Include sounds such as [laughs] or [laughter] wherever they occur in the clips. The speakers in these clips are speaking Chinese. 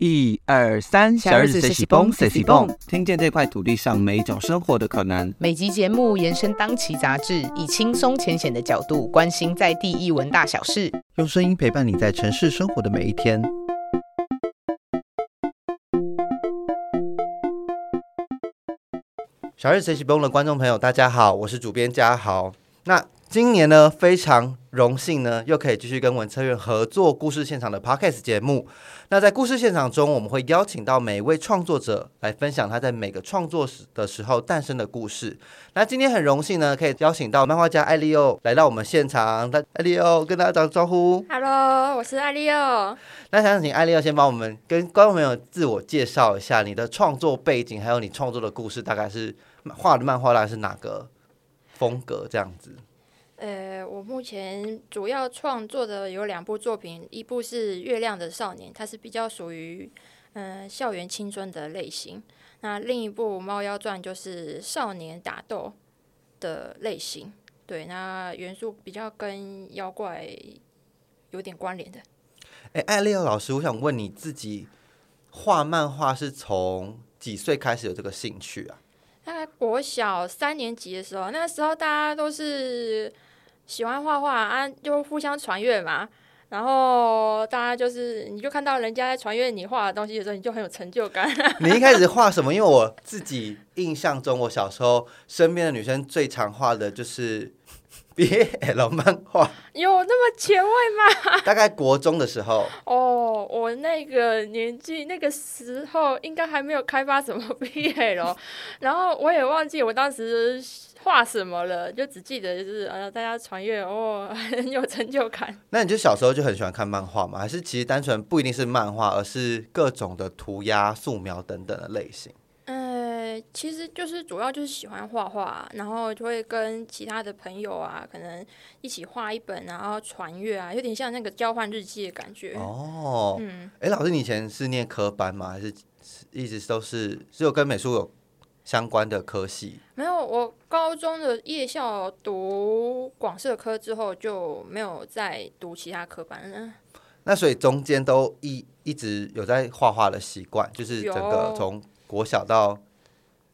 一二三，小日子谁喜蹦谁喜蹦，听见这块土地上每一种生活的可能。每集节目延伸当期杂志，以轻松浅显的角度关心在地艺文大小事，用声音陪伴你在城市生活的每一天。小日子谁喜蹦的观众朋友，大家好，我是主编嘉豪。那今年呢，非常荣幸呢，又可以继续跟文策院合作故事现场的 podcast 节目。那在故事现场中，我们会邀请到每一位创作者来分享他在每个创作时的时候诞生的故事。那今天很荣幸呢，可以邀请到漫画家艾利欧来到我们现场。那艾利欧跟大家打个招呼。Hello，我是艾利欧。那想请艾利欧先帮我们跟观众朋友自我介绍一下你的创作背景，还有你创作的故事，大概是画的漫画大概是哪个风格这样子。呃，我目前主要创作的有两部作品，一部是《月亮的少年》，它是比较属于嗯校园青春的类型；那另一部《猫妖传》就是少年打斗的类型。对，那元素比较跟妖怪有点关联的。哎，艾利奥老师，我想问你自己画漫画是从几岁开始有这个兴趣啊？大概国小三年级的时候，那个时候大家都是。喜欢画画啊，就互相传阅嘛。然后大家就是，你就看到人家在传阅你画的东西的时候，你就很有成就感。[laughs] 你一开始画什么？因为我自己印象中，我小时候身边的女生最常画的就是 BL 漫画。有那么前卫吗？[laughs] 大概国中的时候。哦，我那个年纪那个时候应该还没有开发什么 BL，[laughs] 然后我也忘记我当时。画什么了？就只记得就是呃，大家传阅哦，很有成就感。那你就小时候就很喜欢看漫画吗？还是其实单纯不一定是漫画，而是各种的涂鸦、素描等等的类型？呃，其实就是主要就是喜欢画画，然后就会跟其他的朋友啊，可能一起画一本，然后传阅啊，有点像那个交换日记的感觉。哦，嗯，哎，老师，你以前是念科班吗？还是一直都是只有跟美术有？相关的科系没有，我高中的夜校读广设科之后就没有再读其他科班了。那所以中间都一一直有在画画的习惯，就是整个从国小到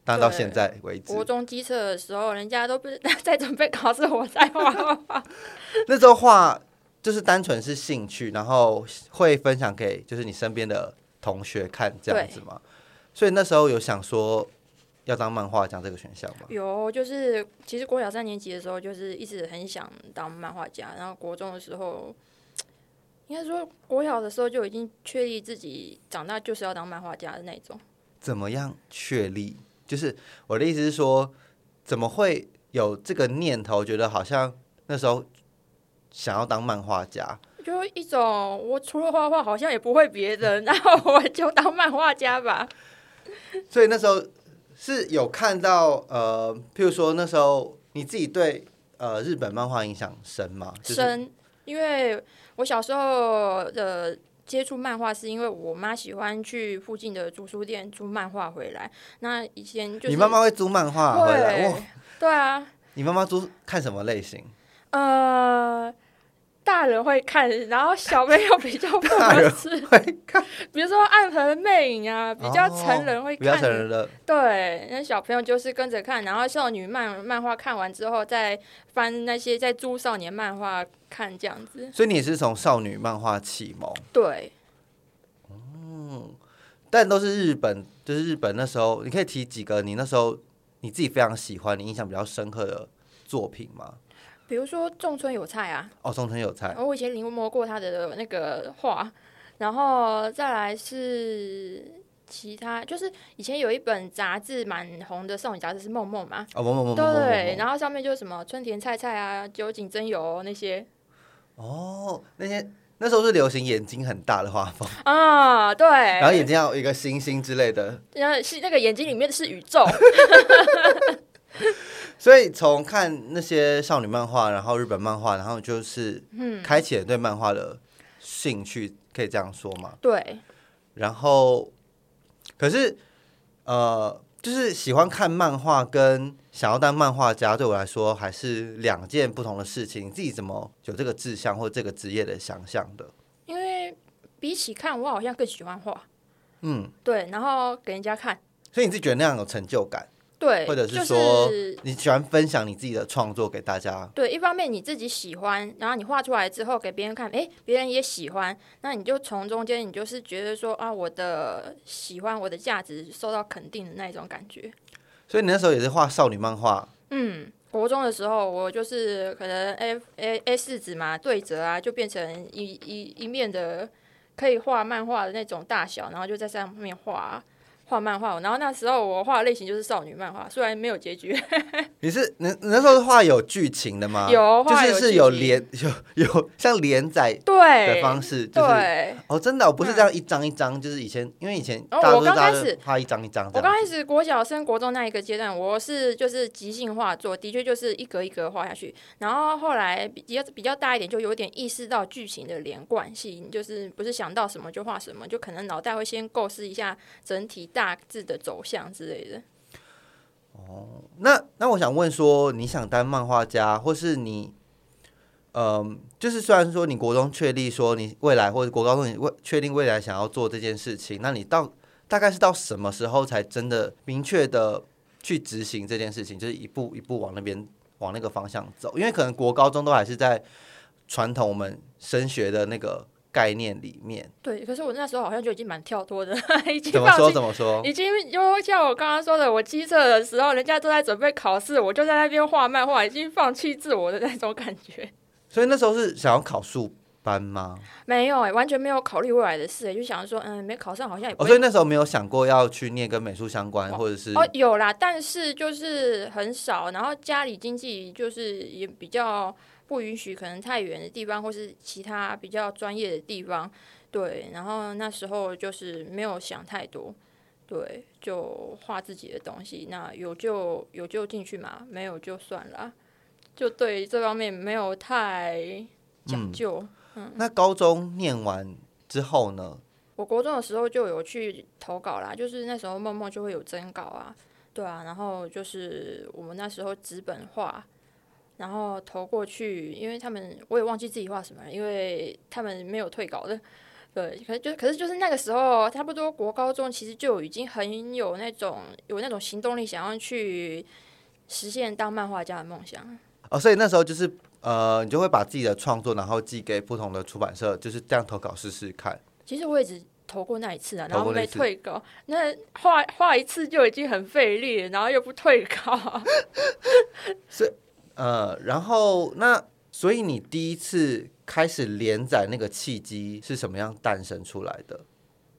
当到现在为止。国中机测的时候，人家都不是 [laughs] 在准备考试，我在画画。[laughs] 那时候画就是单纯是兴趣，然后会分享给就是你身边的同学看这样子嘛。所以那时候有想说。要当漫画家这个选项吗？有，就是其实国小三年级的时候，就是一直很想当漫画家。然后国中的时候，应该说国小的时候就已经确立自己长大就是要当漫画家的那种。怎么样确立？就是我的意思是说，怎么会有这个念头？觉得好像那时候想要当漫画家，就一种我除了画画好像也不会别的，然后我就当漫画家吧。所以那时候。是有看到呃，譬如说那时候你自己对呃日本漫画影响深吗？深，因为我小时候的接触漫画是因为我妈喜欢去附近的租书店租漫画回来。那以前就是你妈妈会租漫画回来？哇，对啊。你妈妈租看什么类型？呃。大人会看，然后小朋友比较不合适。会看，比如说《暗河魅影》啊，比较成人会看。比较成人的。对，那小朋友就是跟着看，然后少女漫漫画看完之后，再翻那些在租少年漫画看这样子。所以你是从少女漫画启蒙？对。嗯，但都是日本，就是日本那时候，你可以提几个你那时候你自己非常喜欢、你印象比较深刻的作品吗？比如说仲村有菜啊，哦，仲村有菜，我以前临摹过他的那个画，然后再来是其他，就是以前有一本杂志蛮红的少女杂志是梦梦嘛，哦，梦梦梦，对，然后上面就是什么春田菜菜啊、酒井真由那些，哦，那些那时候是流行眼睛很大的画风。[laughs] 啊，对，然后眼睛要有一个星星之类的，然后是那个眼睛里面是宇宙。[laughs] 所以从看那些少女漫画，然后日本漫画，然后就是开启了对漫画的兴趣，可以这样说吗？对。然后，可是呃，就是喜欢看漫画跟想要当漫画家，对我来说还是两件不同的事情。你自己怎么有这个志向或这个职业的想象的？因为比起看，我好像更喜欢画。嗯，对，然后给人家看，所以你自己觉得那样有成就感，对，或者是就说是你喜欢分享你自己的创作给大家？对，一方面你自己喜欢，然后你画出来之后给别人看，哎，别人也喜欢，那你就从中间，你就是觉得说啊，我的喜欢，我的价值受到肯定的那一种感觉。所以你那时候也是画少女漫画，嗯，国中的时候，我就是可能 A A A 四纸嘛，对折啊，就变成一一一面的可以画漫画的那种大小，然后就在上面画画漫画。然后那时候我画的类型就是少女漫画，虽然没有结局，[laughs] 你是你你那时候是画有剧情的吗？有就是是有连有有像连载对的方式，就是对。哦，真的、我、不是这样一张一张，就是以前因为以前哦我大家都是大家刚开始画一张一张这我刚样。开始国小升国中那一个阶段，我是就是即兴画作，的确就是一格一格画下去。然后后来比较比较大一点，就有点意识到剧情的连贯性，就是不是想到什么就画什么，就可能脑袋会先构思一下整体大大致的走向之类的。哦那那我想问说，你想当漫画家，或是你，嗯、就是虽然说你国中确立说你未来或者国高中你未确定未来想要做这件事情，那你到大概是到什么时候才真的明确的去执行这件事情，就是一步一步往那边往那个方向走？因为可能国高中都还是在传统我们升学的那个概念里面。对，可是我那时候好像就已经蛮跳脱的，[laughs] 已经怎么说怎么说？已经就像我刚刚说的，我机测的时候，人家都在准备考试，我就在那边画漫画，已经放弃自我的那种感觉。所以那时候是想要考数班吗？没有哎、完全没有考虑未来的事、欸，就想说，嗯，没考上好像也不哦，所以那时候没有想过要去念跟美术相关，或者是哦，有啦，但是就是很少，然后家里经济就是也比较不允许，可能太远的地方或是其他比较专业的地方，对，然后那时候就是没有想太多，对，就画自己的东西，那有就有就进去嘛，没有就算了，就对这方面没有太讲究。嗯那高中念完之后呢？我国中的时候就有去投稿啦，就是那时候梦梦就会有征稿啊，对啊，然后就是我们那时候纸本画，然后投过去，因为他们我也忘记自己画什么了，因为他们没有退稿的，对，可是就可是就是那个时候，差不多国高中其实就已经很有那种有那种行动力，想要去实现当漫画家的梦想。哦，所以那时候就是呃，你就会把自己的创作，然后寄给不同的出版社，就是这样投稿试试看。其实我也只投过那一次啊，然后没投过那一次退稿。那画画一次就已经很费力，然后又不退稿。[laughs] 呃，然后那所以你第一次开始连载那个契机是什么样诞生出来的？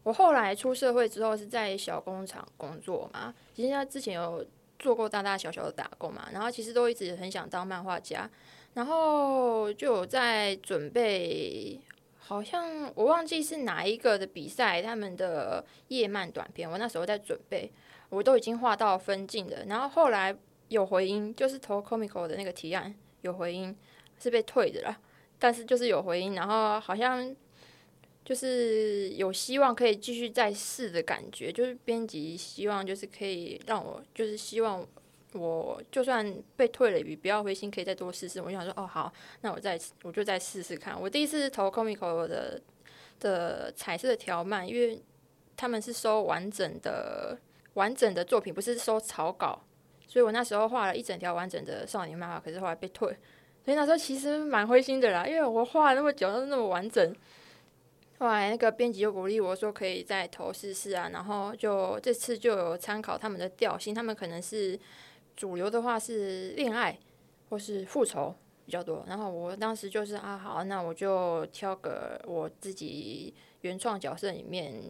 我后来出社会之后是在小工厂工作嘛，其实他之前有做过大大小小的打工嘛，然后其实都一直很想当漫画家，然后就有在准备，好像我忘记是哪一个的比赛，他们的页漫短片，我那时候在准备，我都已经画到分镜了，然后后来有回音，就是投 Comico 的那个提案有回音，是被退的啦，但是就是有回音，然后好像。就是有希望可以继续再试的感觉，就是编辑希望就是可以让我，就是希望我就算被退了也不要灰心，可以再多试试。我就想说，哦好，那我再我就再试试看。我第一次投 Comico 的的彩色的条漫，因为他们是收完整的完整的作品，不是收草稿，所以我那时候画了一整条完整的少年漫画，可是后来被退，所以那时候其实蛮灰心的啦，因为我画了那么久都那么完整。后来那个编辑就鼓励我说可以再投试试啊，然后就这次就有参考他们的调性，他们可能是主流的话是恋爱或是复仇比较多，然后我当时就是啊好，那我就挑个我自己原创角色里面，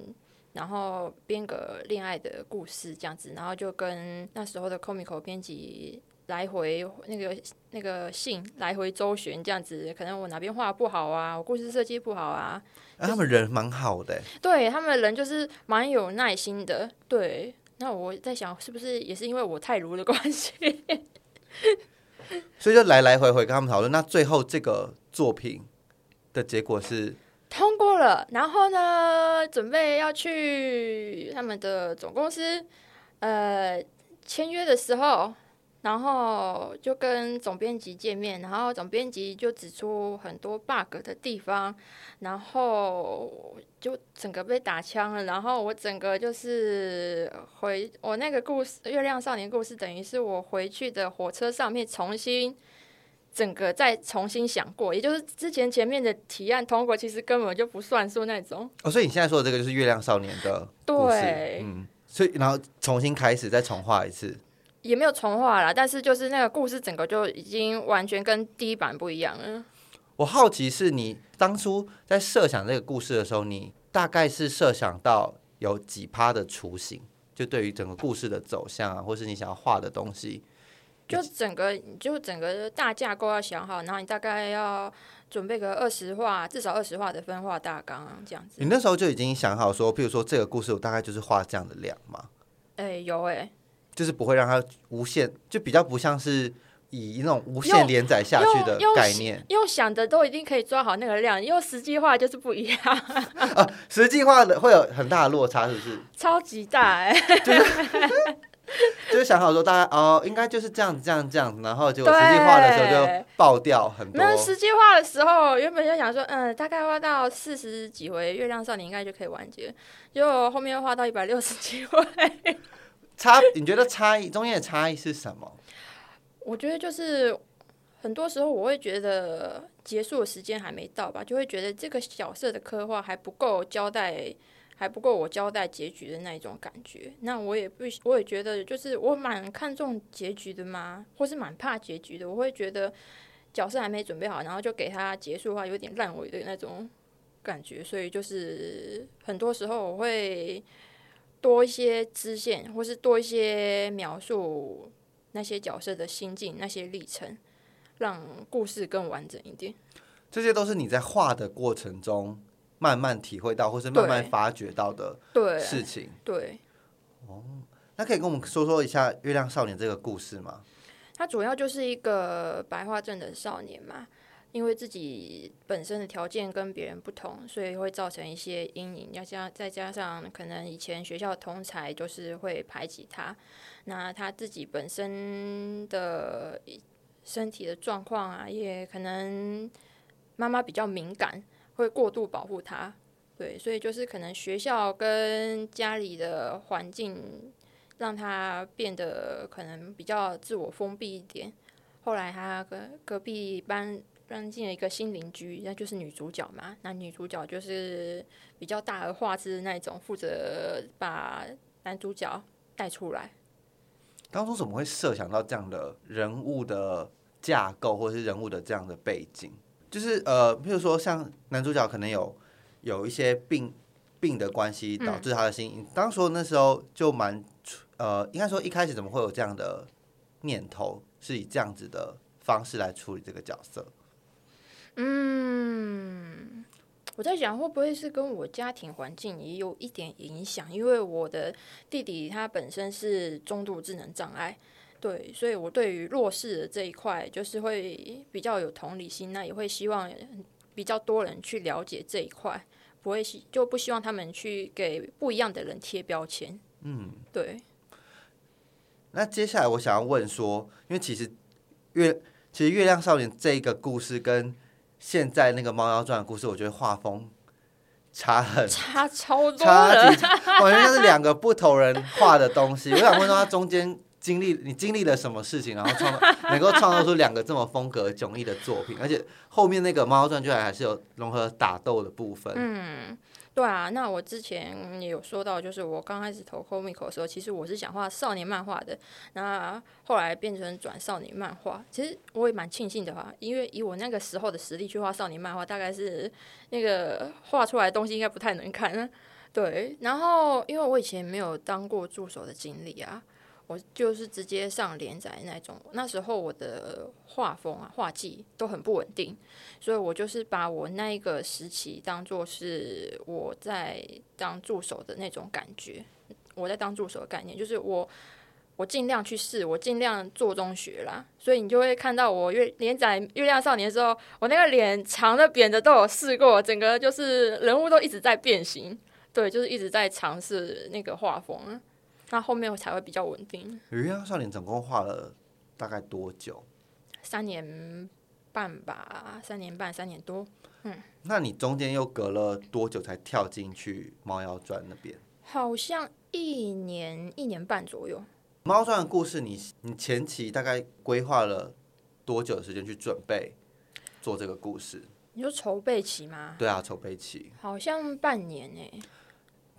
然后编个恋爱的故事这样子，然后就跟那时候的 Comico 编辑来回那个那个信来回周旋这样子，可能我哪边画不好啊，我故事设计不好啊，啊、他们人蛮好的欸，对他们人就是蛮有耐心的。对，那我在想，是不是也是因为我太如的关系？[laughs] 所以就来来回回跟他们讨论。那最后这个作品的结果是，通过了，然后呢，准备要去他们的总公司呃签约的时候，然后就跟总编辑见面，然后总编辑就指出很多 bug 的地方，然后就整个被打枪了。然后我整个就是回我那个故事《月亮少年》故事，等于是我回去的火车上面重新整个再重新想过，也就是之前前面的提案通过，其实根本就不算数那种。哦，所以你现在说的这个就是《月亮少年》的故事，对嗯，所以然后重新开始再重画一次。也没有重画啦，但是就是那个故事整个就已经完全跟第一版不一样了。我好奇是你当初在设想这个故事的时候，你大概是设想到有几趴的雏形？就对于整个故事的走向啊，或是你想要画的东西，就整个就整个大架构要想好，然后你大概要准备个二十画，至少二十画的分画大纲这样子。你那时候就已经想好说，譬如说这个故事我大概就是画这样的量嘛，哎、有哎、就是不会让它无限，就比较不像是以那种无限连载下去的概念。用想的都一定可以抓好那个量，用实际画就是不一样，[laughs] 啊实际化的会有很大的落差，是不是？超级大哎、[laughs] 就是 [laughs] 想好说大家哦，应该就是这样子这样这样子，然后结果实际画的时候就爆掉很多没。有实际画的时候，原本就想说，嗯，大概画到四十几回《月亮少年》应该就可以完结，结果后面画到一百六十几回。差，你觉得差异中间的差异是什么？我觉得就是很多时候我会觉得结束的时间还没到吧，就会觉得这个角色的刻画还不够交代，还不够我交代结局的那一种感觉。那我也不，我也觉得就是我蛮看重结局的嘛，或是蛮怕结局的。我会觉得角色还没准备好，然后就给他结束的话，有点烂尾的那种感觉。所以就是很多时候我会多一些支线，或是多一些描述那些角色的心境、那些历程，让故事更完整一点。这些都是你在画的过程中慢慢体会到，或是慢慢发掘到的对事情。对，哦那可以跟我们说说一下《月亮少年》这个故事吗？他主要就是一个白化症的少年嘛，因为自己本身的条件跟别人不同，所以会造成一些阴影，要加再加上可能以前学校同才就是会排挤他，那他自己本身的身体的状况啊，也可能妈妈比较敏感，会过度保护他。对，所以就是可能学校跟家里的环境让他变得可能比较自我封闭一点。后来他跟隔壁搬搬进了一个新邻居，那就是女主角嘛。那女主角就是比较大而化之的那种，负责把男主角带出来。当初怎么会设想到这样的人物的架构，或是人物的这样的背景？就是呃，譬如说像男主角可能有有一些病病的关系导致他的心。你当时那时候就蛮呃，应该说一开始怎么会有这样的念头，是以这样子的方式来处理这个角色？嗯，我在想会不会是跟我家庭环境也有一点影响，因为我的弟弟他本身是中度智能障碍，对，所以我对于弱势的这一块就是会比较有同理心，那也会希望比较多人去了解这一块，不会希就不希望他们去给不一样的人贴标签。嗯，对，那接下来我想要问说，因为其实月其实《月亮少年》这一个故事跟现在那个《猫妖传》的故事，我觉得画风差很差超多差了几，完全就是两个不同人画的东西。我想问说，它中间经历你经历了什么事情，然后创能够创造出两个这么风格迥异的作品，而且后面那个《猫传》居然还是有融合打斗的部分。嗯，对啊，那我之前也有说到，就是我刚开始投 Comic 的时候，其实我是想画少年漫画的，那后来变成转少年漫画。其实我也蛮庆幸的哈，因为以我那个时候的实力去画少年漫画，大概是那个画出来的东西应该不太能看。对，然后因为我以前没有当过助手的经历啊，我就是直接上连载那种。那时候我的画风啊、画技都很不稳定，所以我就是把我那一个时期当做是我在当助手的那种感觉。我在当助手的概念就是我，我尽量去试，我尽量做中学啦。所以你就会看到我月连载《月亮少年》的时候，我那个脸长的、扁的都有试过，整个就是人物都一直在变形。对，就是一直在尝试那个画风，那后面我才会比较稳定。《鱼妖少年》总共画了大概多久？三年半吧，三年半，三年多。嗯那你中间又隔了多久才跳进去《猫妖传》那边？好像一年一年半左右。《猫妖传》的故事你，你前期大概规划了多久的时间去准备做这个故事？你说筹备期吗？对啊，筹备期。好像半年欸诶、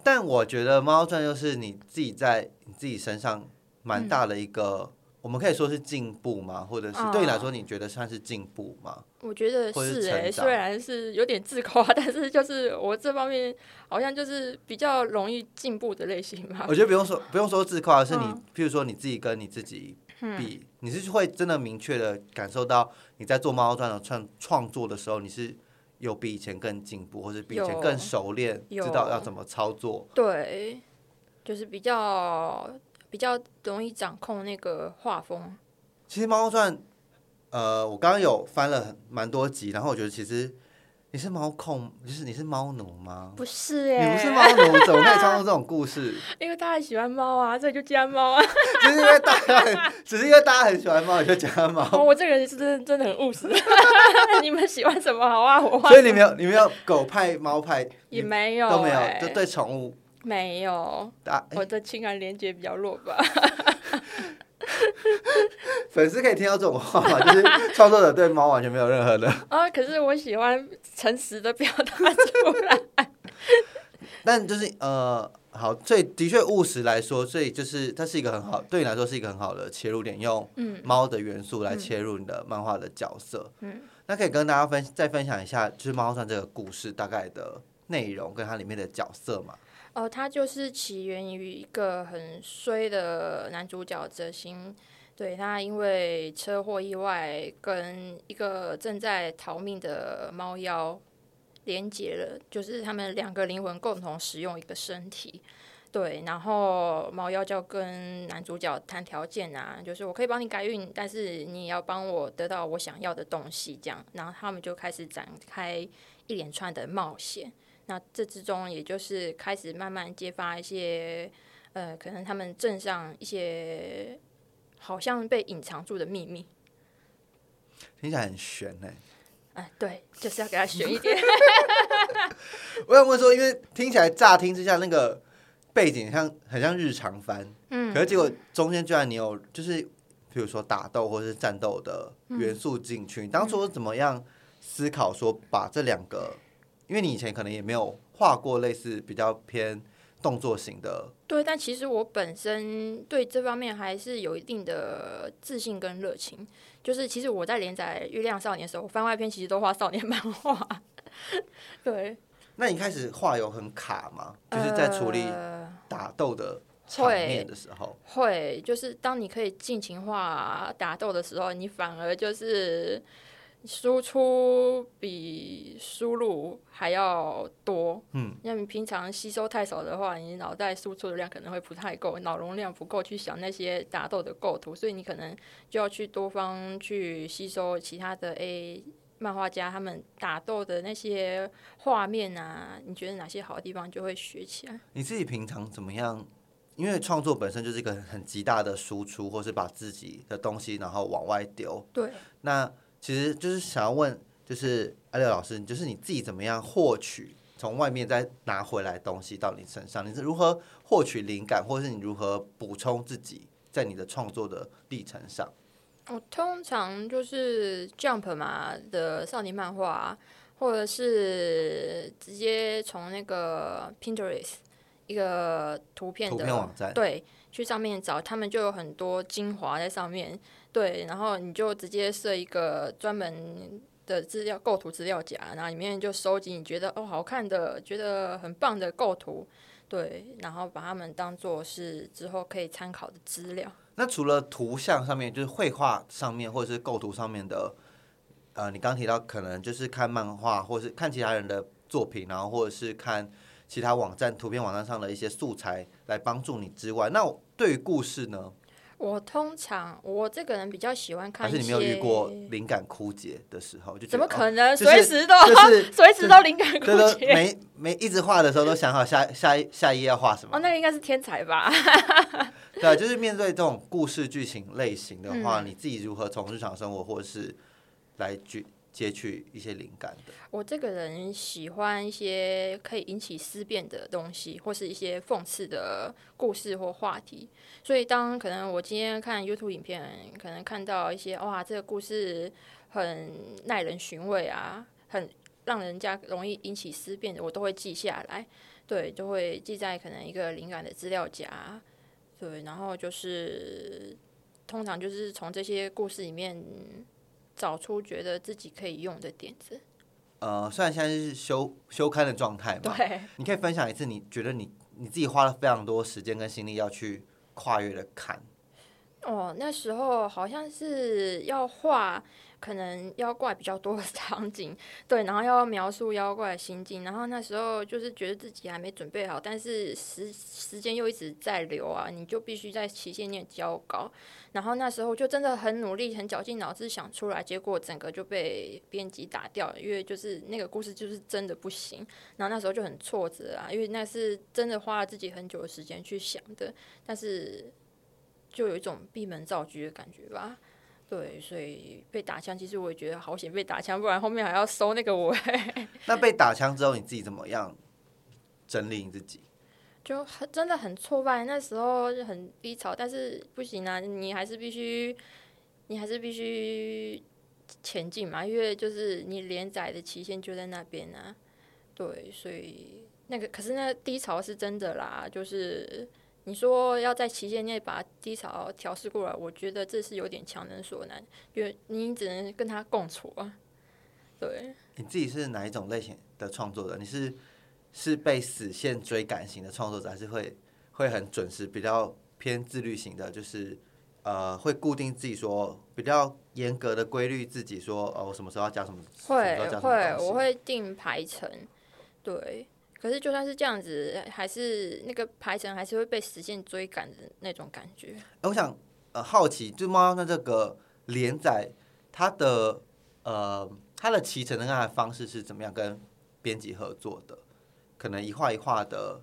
但我觉得《猫妖传》就是你自己在你自己身上蛮大的一个，我们可以说是进步吗？或者是啊对你来说，你觉得算是进步吗？我觉得或者是是诶、成长虽然是有点自夸，[laughs] 但是就是我这方面好像就是比较容易进步的类型吧我。觉得不用说不用说自夸，是你，嗯譬如说你自己跟你自己比，你是会真的明确的感受到你在做《猫妖传》的创创作的时候，你是有比以前更进步，或是比以前更熟练，知道要怎么操作。对，就是比较比较容易掌控那个画风。其实《猫猫传》，呃，我刚刚有翻了很蛮多集，然后我觉得其实你是猫控，就是你是猫奴吗？不是诶、你不是猫奴，怎么可以创作这种故事？[laughs] 因为大家喜欢猫啊，所以就加猫啊。[laughs] 只是因为大家很，只是因为大家很喜欢猫，你就加猫。哦，我这个人是真的真的很务实。[laughs] 你们喜欢什么好啊？我画所以你没有，你没有狗派、猫派，也没有、都没有，欸就对宠物没有，我的情感连接比较弱吧。[laughs] 粉丝可以听到这种话吗？[laughs] 就是创作者对猫完全没有任何的，[laughs] 啊，可是我喜欢诚实的表达出来。但就是呃，好，所以的确务实来说，所以就是它是一个很好，对你来说是一个很好的切入点，用嗯猫的元素来切入你的漫画的角色。嗯，那可以跟大家分再分享一下，就是《猫传》这个故事大概的内容跟它里面的角色嘛？哦，它就是起源于一个很衰的男主角泽星，对他因为车祸意外跟一个正在逃命的猫妖连结了，就是他们两个灵魂共同使用一个身体。对，然后猫妖就跟男主角谈条件啊，就是我可以帮你改运，但是你也要帮我得到我想要的东西，这样，然后他们就开始展开一连串的冒险。那这之中，也就是开始慢慢揭发一些，呃，可能他们镇上一些好像被隐藏住的秘密。听起来很悬呢、哎、对，就是要给他悬一点。[laughs] 我想问说，因为听起来乍听之下那个背景像很像日常番，嗯可是结果中间居然你有就是，比如说打斗或是战斗的元素进去，你当初怎么样思考说把这两个，因为你以前可能也没有画过类似比较偏动作型的，对，但其实我本身对这方面还是有一定的自信跟热情。就是其实我在连载《月亮少年》的时候，我番外篇其实都画少年 [laughs] 漫画。对，那你开始画有很卡吗？就是在处理呃打斗的场面的时候，会，就是当你可以尽情画打斗的时候，你反而就是输出比输入还要多。嗯，那你平常吸收太少的话，你脑袋输出的量可能会不太够，脑容量不够去想那些打斗的构图，所以你可能就要去多方去吸收其他的 A 漫画家他们打斗的那些画面啊，你觉得哪些好的地方就会学起来。你自己平常怎么样？因为创作本身就是一个很极大的输出，或是把自己的东西然后往外丢。对，那其实就是想要问，就是阿六老师，就是你自己怎么样获取从外面再拿回来东西到你身上？你是如何获取灵感，或是你如何补充自己在你的创作的历程上？我通常就是 Jump 嘛的少年漫画，或者是直接从那个 Pinterest 一个图片图的片网站，对去上面找，他们就有很多精华在上面，对，然后你就直接设一个专门的资料构图资料夹，然后里面就收集你觉得哦好看的、觉得很棒的构图，对，然后把它们当做是之后可以参考的资料。那除了图像上面，就是绘画上面或者是构图上面的，呃，你刚提到可能就是看漫画，或是看其他人的作品，然后或者是看其他网站、图片网站上的一些素材来帮助你之外，那对于故事呢？我通常我这个人比较喜欢看还是你没有遇过灵感枯竭的时候？就怎么可能？就是随时都 [laughs] 就是随时都灵感枯竭。没没一直画的时候都想好下下一下一页要画什么哦，？那个应该是天才吧？[laughs] 对啊，就是面对这种故事剧情类型的话，嗯你自己如何从日常生活或者是来去截取一些灵感的？我这个人喜欢一些可以引起思辨的东西，或是一些讽刺的故事或话题。所以，当可能我今天看 YouTube 影片，可能看到一些哇，这个故事很耐人寻味啊，很让人家容易引起思辨的，我都会记下来。对，就会记在可能一个灵感的资料夹。对，然后就是通常就是从这些故事里面找出觉得自己可以用的点子。呃，虽然现在是休休刊的状态嘛，对。你可以分享一次你觉得你你自己花了非常多时间跟心力要去跨越的坎。哦，那时候好像是要画，可能妖怪比较多的场景，[laughs] 对，然后要描述妖怪的心境，然后那时候就是觉得自己还没准备好，但是时时间又一直在流啊，你就必须在期限内交稿，然后那时候就真的很努力，很绞尽脑汁想出来，结果整个就被编辑打掉，因为就是那个故事就是真的不行，然后那时候就很挫折啊，因为那是真的花了自己很久的时间去想的，但是。就有一种闭门造车的感觉吧。对，所以被打枪，其实我也觉得好险被打枪，不然后面还要收那个尾，[laughs] 那被打枪之后，你自己怎么样整理你自己？就很真的很挫败。那时候就很低潮，但是不行啊，你还是必须，你还是必须前进嘛，因为就是你连载的期限就在那边啊。对，所以那个可是那低潮是真的啦，就是。你说要在期限内把低潮调试过来，我觉得这是有点强人所难，因为你只能跟他共处啊。对，你自己是哪一种类型的创作者？你是是被死线追赶型的创作者，还是会会很准时、比较偏自律型的？就是呃，会固定自己说比较严格的规律自己说，哦，我什么时候要加什么，会会，我会定排程，对。可是就算是这样子，还是那个排程还是会被时间追赶的那种感觉。欸我想呃好奇，就猫那这个连载，它的呃它的骑程的方式是怎么样跟编辑合作的？可能一画一画的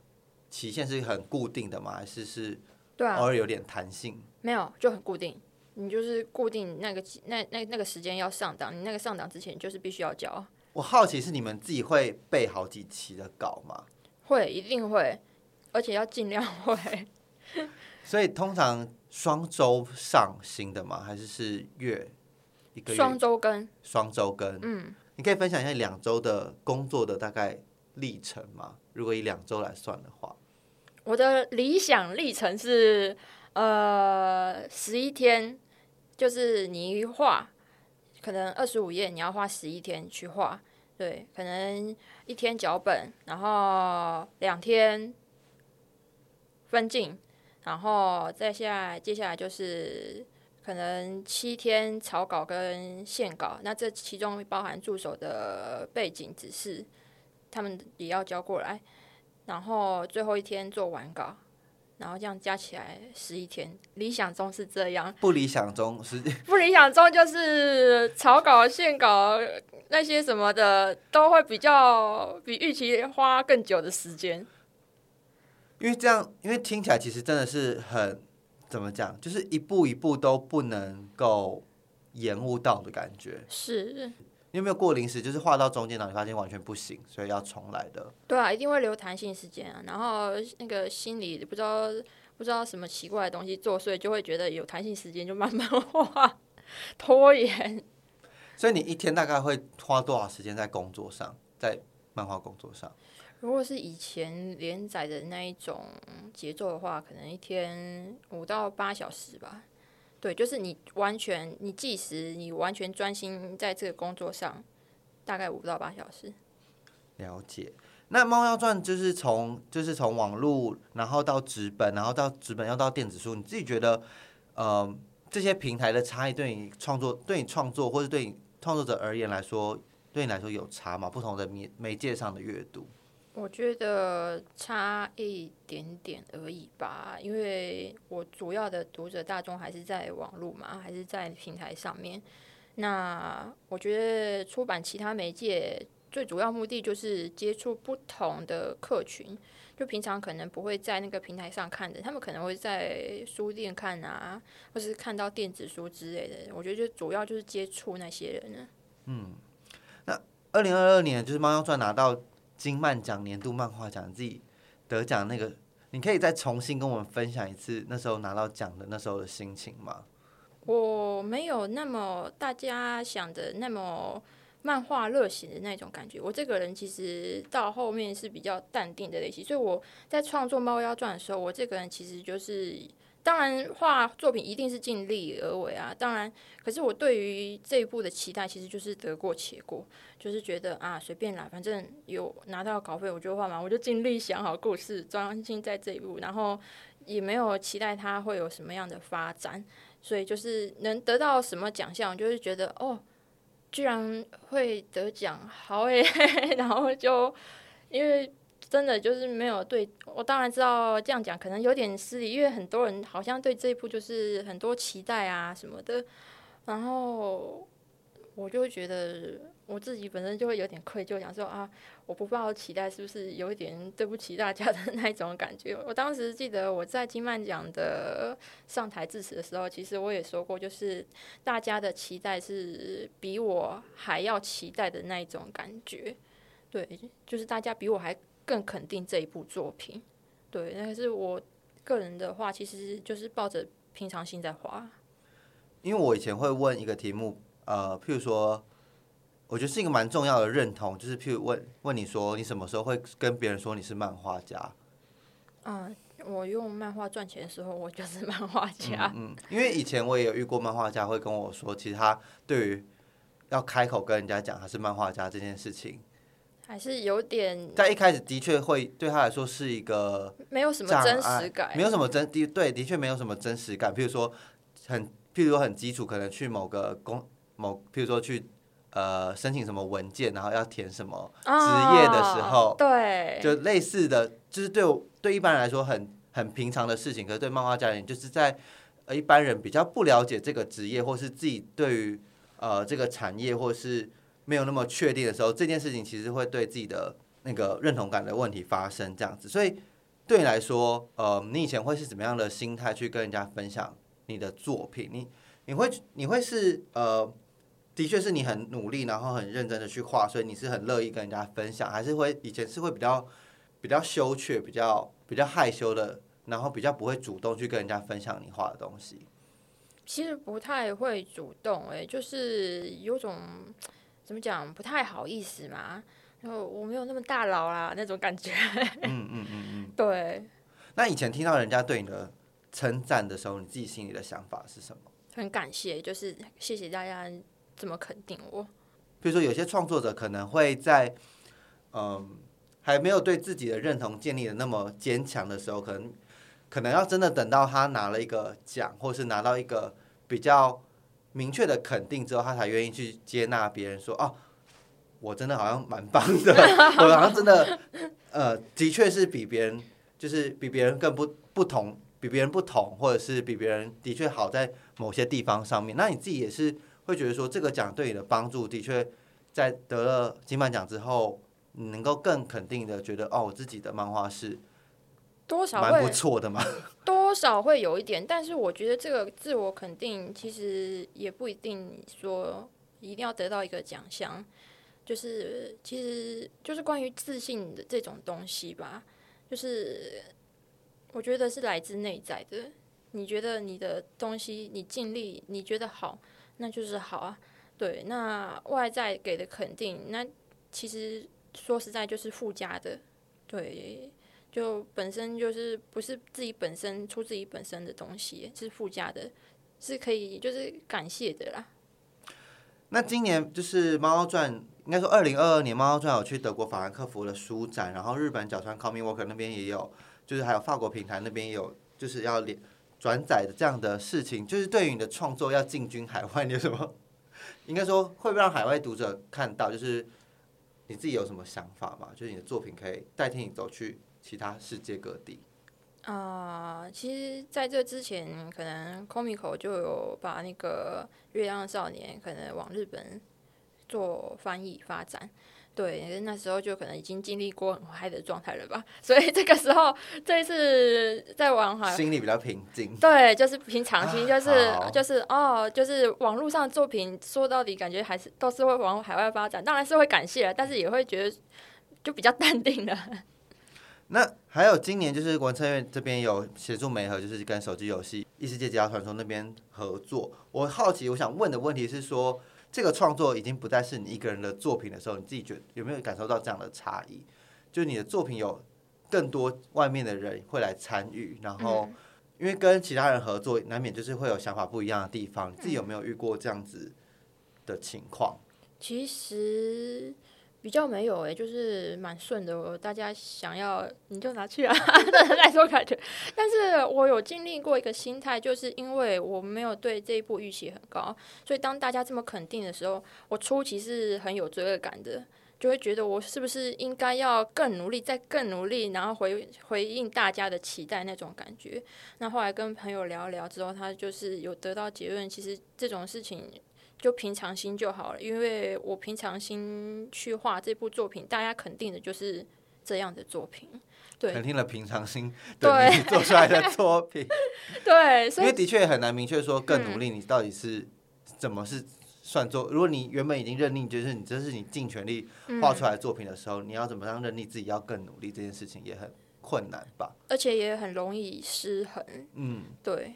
期限是很固定的吗？还是是对啊偶，尔有点弹性？没有就很固定，你就是固定那个那那那个时间要上档，你那个上档之前就是必须要交。我好奇是你们自己会背好几期的稿吗？会一定会，而且要尽量会。[laughs] 所以通常双周上新的吗？还是是月一个月双周更，双周更？嗯，你可以分享一下两周的工作的大概历程吗？如果以两周来算的话，我的理想历程是呃十一天，就是你一画，可能二十五页，你要花十一天去画。对，可能一天脚本，然后两天分镜，然后再下，接下来就是可能七天草稿跟线稿。那这其中包含助手的背景指示，他们也要交过来。然后最后一天做完稿，然后这样加起来十一天。理想中是这样，不理想中是 [laughs] 不理想中就是草稿、线稿那些什么的，都会比较比预期花更久的时间。因为这样，因为听起来其实真的是很怎么讲，就是一步一步都不能够延误到的感觉。是，你有没有过临时就是画到中间，然后你发现完全不行，所以要重来的？对啊，一定会留弹性时间啊。然后那个心里不知道不知道什么奇怪的东西作祟，就会觉得有弹性时间就慢慢画，拖延。所以你一天大概会花多少时间在工作上，在漫画工作上？如果是以前连载的那一种节奏的话，可能一天五到八小时吧。对，就是你完全你计时，你完全专心在这个工作上，大概五到八小时。了解。那《猫妖传》就是从就是从网络，然后到纸本，然后到纸本又到电子书，你自己觉得，呃，这些平台的差异对你创作、对你创作或者对你创作者而言来说，对你来说有差吗？不同的媒媒介上的阅读，我觉得差一点点而已吧，因为我主要的读者大众还是在网络嘛，还是在平台上面。那我觉得出版其他媒介最主要目的就是接触不同的客群，就平常可能不会在那个平台上看的，他们可能会在书店看啊，或是看到电子书之类的。我觉得就主要就是接触那些人呢。嗯，那二零二二年就是《猫妖传》拿到。金漫奖年度漫画奖自己得奖那个，你可以再重新跟我们分享一次那时候拿到奖的那时候的心情吗？我没有那么大家想的那么漫画热血的那种感觉。我这个人其实到后面是比较淡定的类型，所以我在创作《猫妖传》的时候，我这个人其实就是。当然，画作品一定是尽力而为啊。当然，可是我对于这一部的期待，其实就是得过且过，就是觉得啊，随便啦，反正有拿到稿费，我就画嘛，我就尽力想好故事，专心在这一部，然后也没有期待它会有什么样的发展，所以就是能得到什么奖项，就是觉得哦，居然会得奖，好诶，[laughs] 然后就因为。真的就是没有对我，当然知道这样讲可能有点失礼，因为很多人好像对这一部就是很多期待啊什么的，然后我就会觉得我自己本身就会有点愧疚，想说啊，我不抱期待是不是有一点对不起大家的 [laughs] 那一种感觉？我当时记得我在金曼奖的上台致辞的时候，其实我也说过，就是大家的期待是比我还要期待的那一种感觉，对，就是大家比我还。更肯定这一部作品，对，但是我个人的话，其实就是抱着平常心在画。因为我以前会问一个题目，呃，譬如说，我觉得是一个蛮重要的认同，就是譬如问问你说，你什么时候会跟别人说你是漫画家？嗯，我用漫画赚钱的时候，我就是漫画家。嗯，[laughs] 因为以前我也有遇过漫画家会跟我说，其实他对于要开口跟人家讲他是漫画家这件事情。还是有点，在一开始的确会对他来说是一个没有什么真实感，没有什么真的对，的确没有什么真实感。譬如说，很譬如说很基础，可能去某个公某，譬如说去呃申请什么文件，然后要填什么职业的时候，对，就类似的，就是对对一般人来说很很平常的事情，可是对漫画家人，就是在呃一般人比较不了解这个职业，或是自己对于呃这个产业或是。没有那么确定的时候，这件事情其实会对自己的那个认同感的问题发生这样子。所以对你来说，呃，你以前会是怎么样的心态去跟人家分享你的作品？你你会你会是呃，的确是你很努力，然后很认真的去画，所以你是很乐意跟人家分享，还是会以前是会比较比较羞怯、比较比较害羞的，然后比较不会主动去跟人家分享你画的东西？其实不太会主动，哎，就是有种。怎么讲？不太好意思嘛，然后我没有那么大佬啦，那种感觉。嗯嗯嗯嗯。[laughs] 对。那以前听到人家对你的称赞的时候，你自己心里的想法是什么？很感谢，就是谢谢大家这么肯定我。比如说，有些创作者可能会在嗯还没有对自己的认同建立的那么坚强的时候，可能可能要真的等到他拿了一个奖，或是拿到一个比较。明确的肯定之后，他才愿意去接纳别人说：“哦，我真的好像蛮棒的，[laughs] 我好像真的，呃，的确是比别人，就是比别人更不不同，比别人不同，或者是比别人的确好在某些地方上面。那你自己也是会觉得说，这个奖对你的帮助，的确在得了金漫奖之后，你能够更肯定的觉得，哦，我自己的漫画是。”多少蛮不错的嘛，[laughs] 多少会有一点，但是我觉得这个自我肯定其实也不一定说一定要得到一个奖项，就是其实就是关于自信的这种东西吧，就是我觉得是来自内在的。你觉得你的东西你尽力，你觉得好，那就是好啊。对，那外在给的肯定，那其实说实在就是附加的，对。就本身就是不是自己本身出自己本身的东西，是附加的，是可以就是感谢的啦。那今年就是《猫猫传》，应该说二零二二年《猫猫传》有去德国法兰克福的书展，然后日本角川 Comic Worker 那边也有，就是还有法国平台那边也有，就是要连转载的这样的事情。就是对于你的创作要进军海外，你有什么？[laughs] 应该说会不会让海外读者看到？就是你自己有什么想法吗？就是你的作品可以代替你走去其他世界各地。啊、其实在这之前，可能 Comico 就有把那个《月亮少年》可能往日本做翻译发展。对，那时候就可能已经经历过很嗨的状态了吧，所以这个时候这一次在往海心里比较平静。对，就是平常心，啊就是好就是哦，就是网络上的作品，说到底感觉还是都是会往海外发展，当然是会感谢，但是也会觉得就比较淡定了。那还有今年就是文策院这边有协助媒合，就是跟手机游戏《异世界解压传说》那边合作。我好奇，我想问的问题是说，这个创作已经不再是你一个人的作品的时候，你自己觉得有没有感受到这样的差异？就是你的作品有更多外面的人会来参与，然后嗯因为跟其他人合作，难免就是会有想法不一样的地方。你自己有没有遇过这样子的情况？其实比较没有诶、就是蛮顺的。大家想要你就拿去啊，[laughs] 那种感觉。但是我有经历过一个心态，就是因为我没有对这一部预期很高，所以当大家这么肯定的时候，我初期是很有罪恶感的。就会觉得我是不是应该要更努力，再更努力，然后回回应大家的期待那种感觉。那后来跟朋友聊聊之后，他就是有得到结论，其实这种事情就平常心就好了，因为我平常心去画这部作品，大家肯定的就是这样的作品。对肯定了平常心 [laughs] 的对你做出来的作品。[laughs] 对，所以因为的确很难明确说更努力，嗯你到底是怎么是算作？如果你原本已经认定就是你这是你尽全力画出来的作品的时候，你要怎么样认定自己要更努力这件事情也很困难吧？而且也很容易失衡。嗯，对，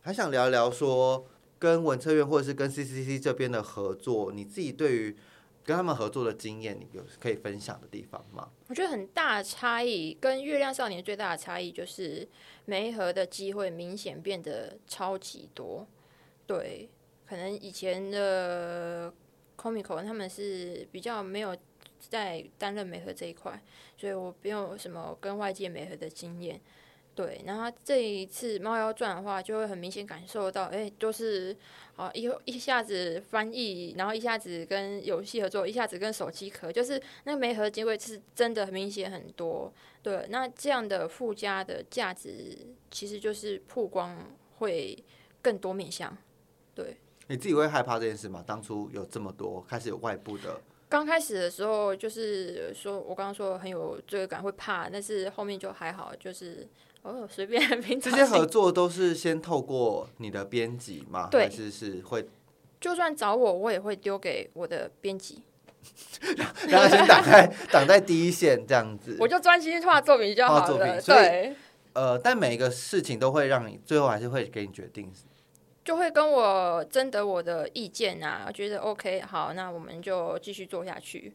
还想聊聊说跟文策院或者是跟 CCC 这边的合作，你自己对于跟他们合作的经验，你有可以分享的地方吗？我觉得很大的差异，跟《月亮少年》最大的差异就是媒合的机会明显变得超级多。对，可能以前的 Comico 他们是比较没有在担任媒合这一块，所以我没有什么跟外界媒合的经验。对，然后这一次《猫妖传》的话，就会很明显感受到，哎，就是啊，一一下子翻译，然后一下子跟游戏合作，一下子跟手机壳，就是那个媒合机会是真的很明显很多。对，那这样的附加的价值，其实就是曝光会更多面向。对，你自己会害怕这件事吗？当初有这么多开始有外部的，刚开始的时候，就是说我刚刚说很有罪恶感，会怕，但是后面就还好，就是哦随便 [laughs] 平这些合作都是先透过你的编辑吗？对还是是会就算找我，我也会丢给我的编辑，[laughs] 然后先挡在挡在第一线这样子？我就专心画作品就画好了。作品所以对，呃，但每一个事情都会让你最后还是会给你决定。就会跟我征得我的意见啊，觉得 OK，好，那我们就继续做下去。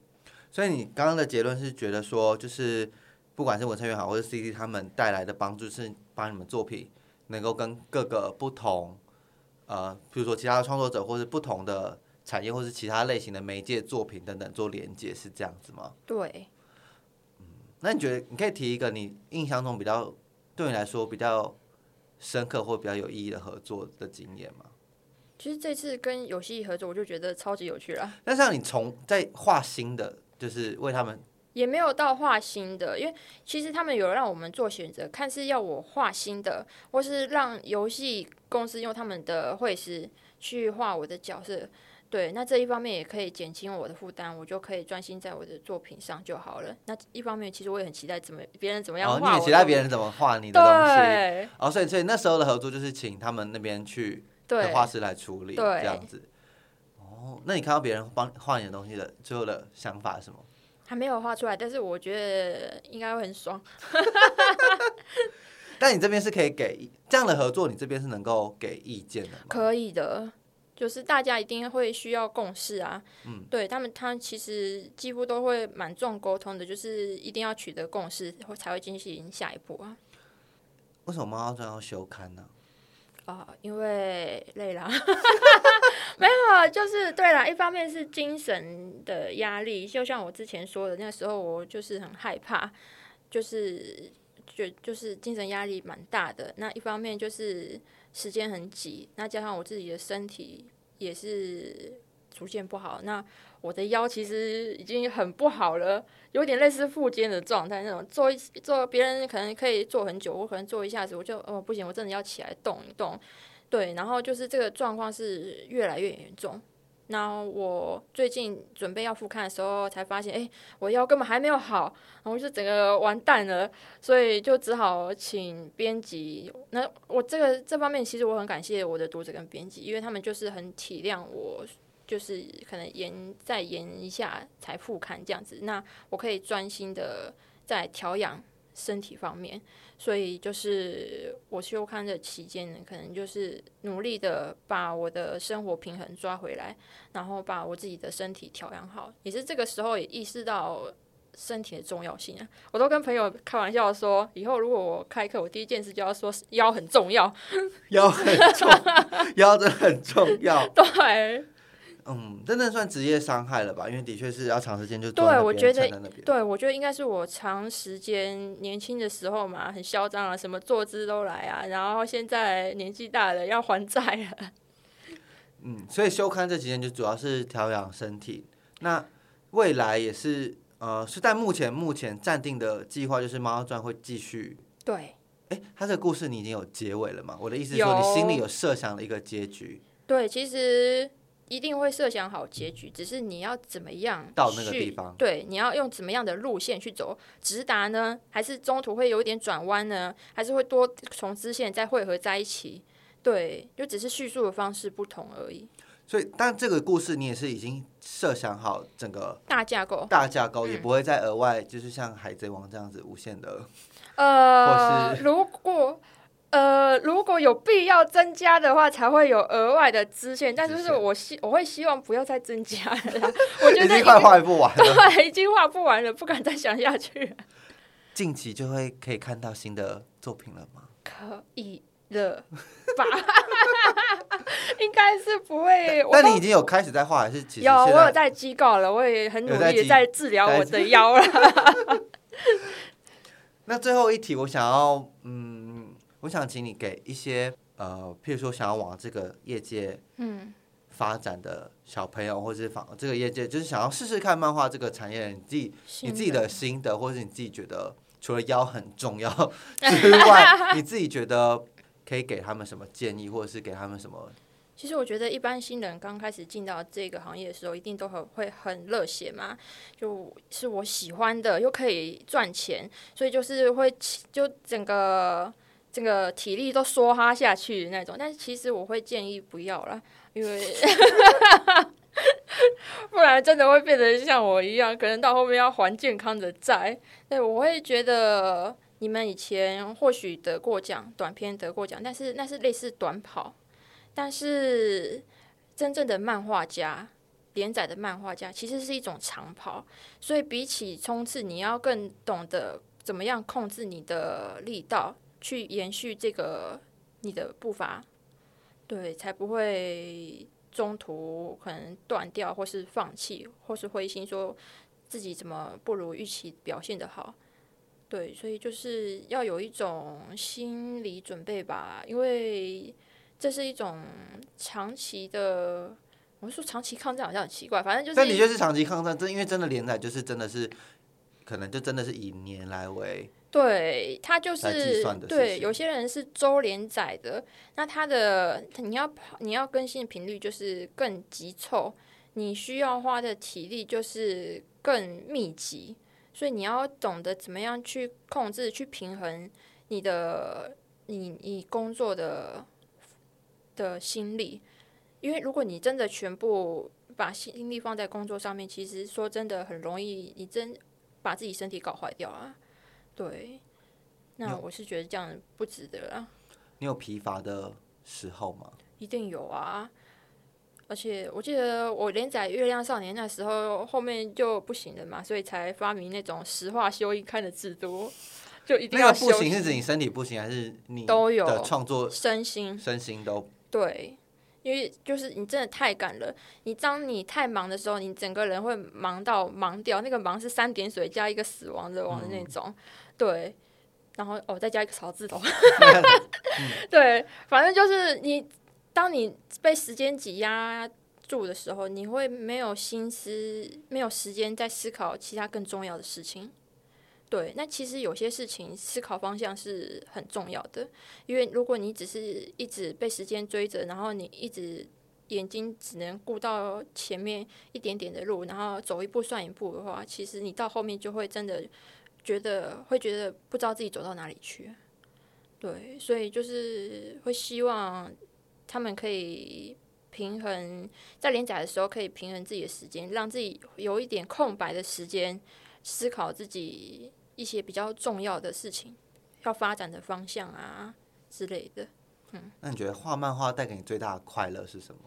所以你刚刚的结论是觉得说，就是不管是文成也好，或是 CD 他们带来的帮助，是帮你们作品能够跟各个不同呃，比如说其他的创作者，或是不同的产业，或是其他类型的媒介作品等等做连接，是这样子吗？对，嗯那你觉得你可以提一个你印象中比较对你来说比较深刻或比较有意义的合作的经验吗？其实这次跟游戏合作，我就觉得超级有趣啦。那像你从在画新的，就是为他们也没有到画新的，因为其实他们有让我们做选择，看是要我画新的，或是让游戏公司用他们的绘师去画我的角色。对，那这一方面也可以减轻我的负担，我就可以专心在我的作品上就好了。那一方面，其实我也很期待怎么别人怎么样哦，画哦你也期待别人怎么画你的东西。对哦，所以所以那时候的合作就是请他们那边去的对画师来处理，对这样子。哦，那你看到别人帮画你的东西的最后的想法是什么？还没有画出来，但是我觉得应该会很爽。[laughs] 但你这边是可以给这样的合作，你这边是能够给意见的吗？可以的，就是大家一定会需要共识啊。嗯，对他们，他其实几乎都会蛮重沟通的，就是一定要取得共识，才会进行下一步啊。为什么猫专要休刊呢？啊、啊因为累了，[laughs] 没有，就是对了。一方面是精神的压力，就像我之前说的，那时候我就是很害怕，就是就就是精神压力蛮大的。那一方面就是时间很挤，那加上我自己的身体也是逐渐不好。那我的腰其实已经很不好了，有点类似复肩的状态那种。坐一坐，别人可能可以坐很久，我可能坐一下子我就哦不行，我真的要起来动一动。对，然后就是这个状况是越来越严重。那我最近准备要复看的时候，才发现，哎，我腰根本还没有好，然后就整个完蛋了，所以就只好请编辑。那我这个这方面，其实我很感谢我的读者跟编辑，因为他们就是很体谅我，就是可能延再延一下才复刊这样子，那我可以专心的在调养身体方面。所以就是我休刊的期间呢，可能就是努力的把我的生活平衡抓回来，然后把我自己的身体调养好。也是这个时候也意识到身体的重要性啊！我都跟朋友开玩笑说，以后如果我开课，我第一件事就要说腰很重要，[laughs] 腰很重，[laughs] 腰真的很重要。[laughs] 对。嗯，真的算职业伤害了吧？因为的确是要长时间就对，我觉得对，我觉得应该是我长时间年轻的时候嘛，很嚣张啊，什么坐姿都来啊，然后现在年纪大了要还债了。嗯，所以休刊这几天就主要是调养身体。那未来也是呃，是在目前目前暂定的计划，就是《猫传》会继续。对。哎，他这个故事你已经有结尾了吗？我的意思是说，你心里有设想了一个结局。对，其实。一定会设想好结局，只是你要怎么样到那个地方？对，你要用怎么样的路线去走？直达呢，还是中途会有一点转弯呢？还是会多重支线再汇合在一起？对，就只是叙述的方式不同而已。所以，但这个故事你也是已经设想好整个大架构，大架构也不会再额外，就是像海贼王这样子无限的。呃，如果。呃，如果有必要增加的话，才会有额外的支线。但就是我希我会希望不要再增加了。[laughs] 我觉得已经快画不完了，[laughs] 对，已经画不完了，不敢再想下去。近期就会可以看到新的作品了吗？可以了吧？[laughs] 应该是不会。那你已经有开始在画，还是有？我有在机构了，我也很努力在治疗我的腰了。那最后一题，我想要嗯。我想请你给一些呃，譬如说想要往这个业界嗯发展的小朋友，或者是仿这个业界，就是想要试试看漫画这个产业，你自己你自己的心得，或者是你自己觉得除了腰很重要 [laughs] 之外，你自己觉得可以给他们什么建议，或者是给他们什么？其实我觉得一般新人刚开始进到这个行业的时候，一定都很会很热血嘛，就是我喜欢的，又可以赚钱，所以就是会就整个。这个体力都梭哈下去的那种，但是其实我会建议不要了，因为 [laughs] 不然真的会变得像我一样，可能到后面要还健康的债。对，我会觉得你们以前或许得过奖，短片得过奖，但是那是类似短跑，但是真正的漫画家，连载的漫画家其实是一种长跑，所以比起冲刺，你要更懂得怎么样控制你的力道。去延续这个你的步伐，对，才不会中途可能断掉，或是放弃，或是灰心，说自己怎么不如预期表现的好。对，所以就是要有一种心理准备吧，因为这是一种长期的。我们说长期抗战好像很奇怪，反正就是。但的确是长期抗战，这因为真的连载就是真的是，可能就真的是以年来为。对，他就是对，有些人是周连载的，那他的你要跑，你要更新的频率就是更急凑，你需要花的体力就是更密集，所以你要懂得怎么样去控制、去平衡你的你你工作的的心力，因为如果你真的全部把心力放在工作上面，其实说真的很容易，你真把自己身体搞坏掉啊。对，那我是觉得这样不值得啊。你有疲乏的时候吗？一定有啊，而且我记得我连载《月亮少年》那时候，后面就不行了嘛，所以才发明那种实话修一刊的制度，就一定要不行是指你身体不行，还是你都有的创作身心身心都对。因为就是你真的太赶了，你当你太忙的时候，你整个人会忙到忙掉。那个忙是三点水加一个死亡的亡的那种，对。然后哦，再加一个草字头，[laughs] 对，反正就是你当你被时间挤压住的时候，你会没有心思、没有时间在思考其他更重要的事情。对，那其实有些事情思考方向是很重要的，因为如果你只是一直被时间追着，然后你一直眼睛只能顾到前面一点点的路，然后走一步算一步的话，其实你到后面就会真的觉得会觉得不知道自己走到哪里去。对，所以就是会希望他们可以平衡在连载的时候可以平衡自己的时间，让自己有一点空白的时间思考自己一些比较重要的事情，要发展的方向啊之类的。嗯那你觉得画漫画带给你最大的快乐是什么？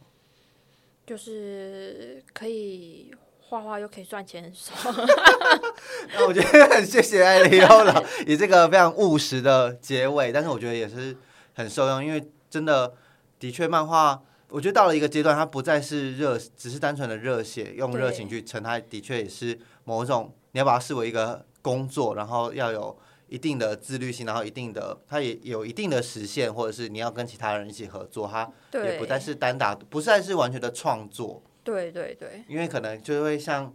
就是可以画画又可以赚钱的时候，[laughs] 那我觉得很谢谢艾利欧了 [laughs] 以这个非常务实的结尾，但是我觉得也是很受用，因为真的的确漫画，我觉得到了一个阶段，它不再是热，只是单纯的热血，用热情去撑，它的确也是某种你要把它视为一个工作，然后要有一定的自律性，然后一定的它也有一定的实现，或者是你要跟其他人一起合作，它也不再是单打，不再是完全的创作。对对对因为可能就会像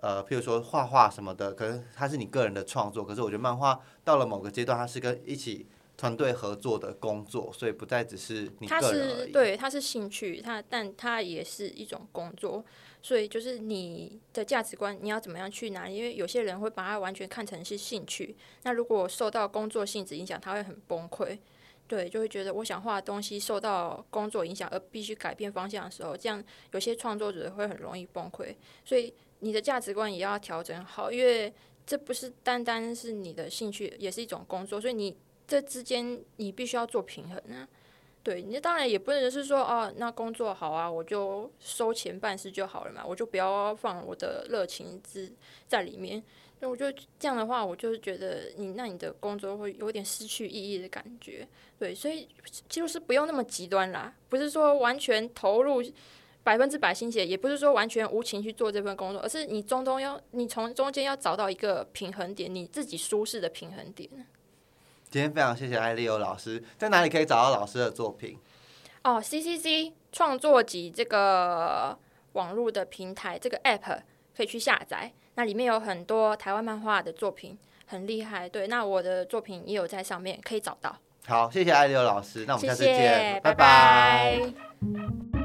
呃，譬如说画画什么的，可能它是你个人的创作，可是我觉得漫画到了某个阶段，它是跟一起团队合作的工作，所以不再只是你它个人而已。是对，它是兴趣，它但它也是一种工作，所以就是你的价值观你要怎么样去拿？因为有些人会把它完全看成是兴趣，那如果受到工作性质影响，他会很崩溃。对，就会觉得我想画的东西受到工作影响而必须改变方向的时候，这样有些创作者会很容易崩溃。所以你的价值观也要调整好，因为这不是单单是你的兴趣，也是一种工作，所以你这之间你必须要做平衡啊。对，你当然也不能是说哦，那工作好啊，我就收钱办事就好了嘛，我就不要放我的热情之在里面。那我就这样的话，我就是觉得你那你的工作会有点失去意义的感觉。对，所以就是不用那么极端啦，不是说完全投入百分之百心血，也不是说完全无情去做这份工作，而是你中中要你从中间要找到一个平衡点，你自己舒适的平衡点。今天非常谢谢艾利欧老师，在哪里可以找到老师的作品？哦，CCC 创作集这个网络的平台，这个 App 可以去下载。那里面有很多台湾漫画的作品，很厉害。对，那我的作品也有在上面可以找到。好，谢谢艾利欧老师，那我们下次见，谢，拜拜拜